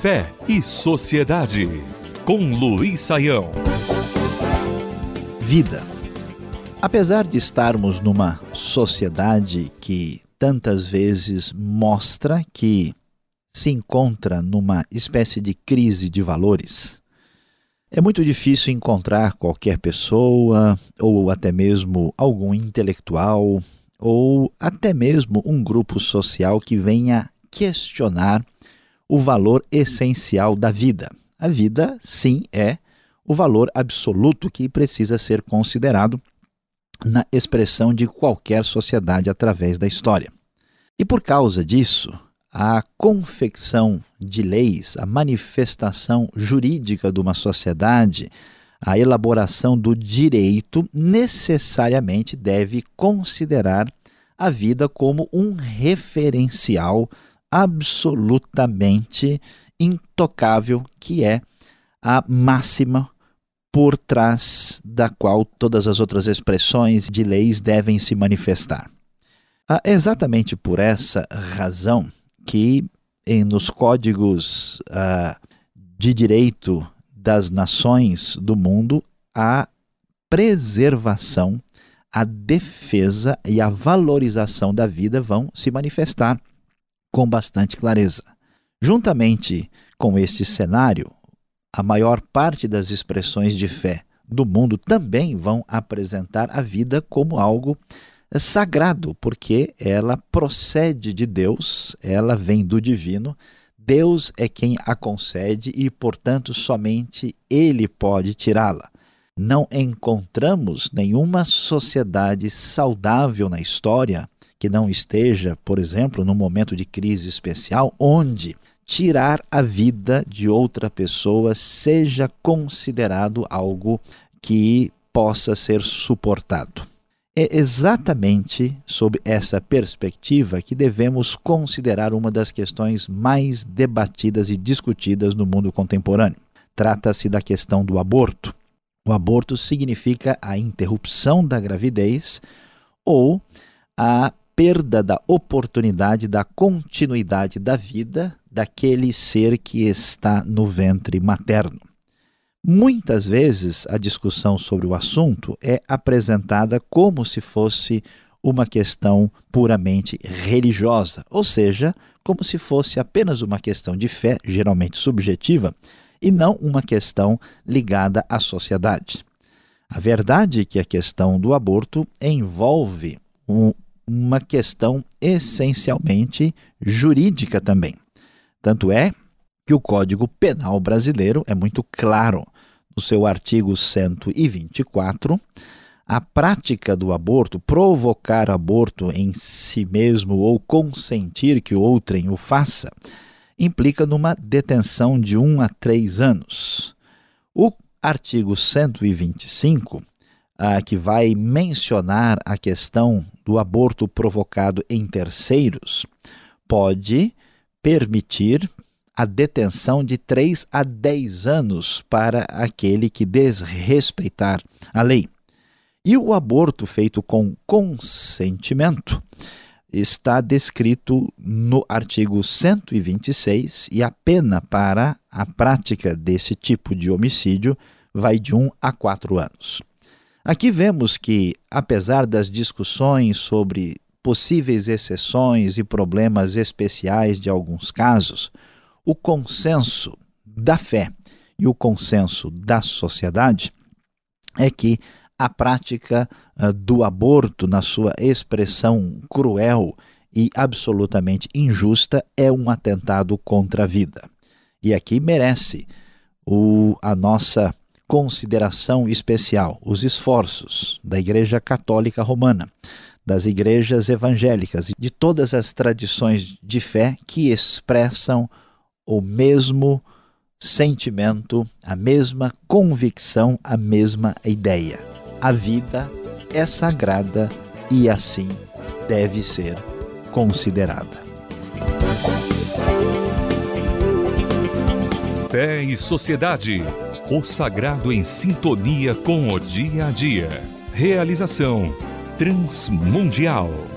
Fé e Sociedade, com Luiz Saião. Vida. Apesar de estarmos numa sociedade que tantas vezes mostra que se encontra numa espécie de crise de valores, é muito difícil encontrar qualquer pessoa, ou até mesmo algum intelectual, ou até mesmo um grupo social que venha questionar o valor essencial da vida. A vida, sim, é o valor absoluto que precisa ser considerado na expressão de qualquer sociedade através da história. E por causa disso, a confecção de leis, a manifestação jurídica de uma sociedade, a elaboração do direito necessariamente deve considerar a vida como um referencial absolutamente intocável, que é a máxima por trás da qual todas as outras expressões de leis devem se manifestar. É exatamente por essa razão que nos códigos uh, de direito das nações do mundo a preservação, a defesa e a valorização da vida vão se manifestar com bastante clareza. Juntamente com este cenário, a maior parte das expressões de fé do mundo também vão apresentar a vida como algo sagrado, porque ela procede de Deus, ela vem do divino. Deus é quem a concede e, portanto, somente Ele pode tirá-la. Não encontramos nenhuma sociedade saudável na história que não esteja, por exemplo, num momento de crise especial, onde tirar a vida de outra pessoa seja considerado algo que possa ser suportado. É exatamente sob essa perspectiva que devemos considerar uma das questões mais debatidas e discutidas no mundo contemporâneo. Trata-se da questão do aborto. O aborto significa a interrupção da gravidez ou a perda da oportunidade da continuidade da vida daquele ser que está no ventre materno. Muitas vezes a discussão sobre o assunto é apresentada como se fosse uma questão puramente religiosa, ou seja, como se fosse apenas uma questão de fé, geralmente subjetiva, e não uma questão ligada à sociedade. A verdade é que a questão do aborto envolve um, uma questão essencialmente jurídica também. Tanto é que o Código Penal brasileiro é muito claro no seu artigo 124. A prática do aborto, provocar aborto em si mesmo ou consentir que outrem o faça, implica numa detenção de um a três anos. O artigo 125 ah, que vai mencionar a questão do aborto provocado em terceiros, pode permitir a detenção de 3 a 10 anos para aquele que desrespeitar a lei. E o aborto feito com consentimento está descrito no artigo 126 e a pena para a prática desse tipo de homicídio vai de 1 a 4 anos. Aqui vemos que, apesar das discussões sobre possíveis exceções e problemas especiais de alguns casos, o consenso da fé e o consenso da sociedade é que a prática uh, do aborto, na sua expressão cruel e absolutamente injusta, é um atentado contra a vida. E aqui merece o, a nossa consideração especial os esforços da Igreja Católica Romana, das igrejas evangélicas e de todas as tradições de fé que expressam o mesmo sentimento, a mesma convicção, a mesma ideia. A vida é sagrada e assim deve ser considerada. Fé e Sociedade o sagrado em sintonia com o dia a dia. Realização Transmundial.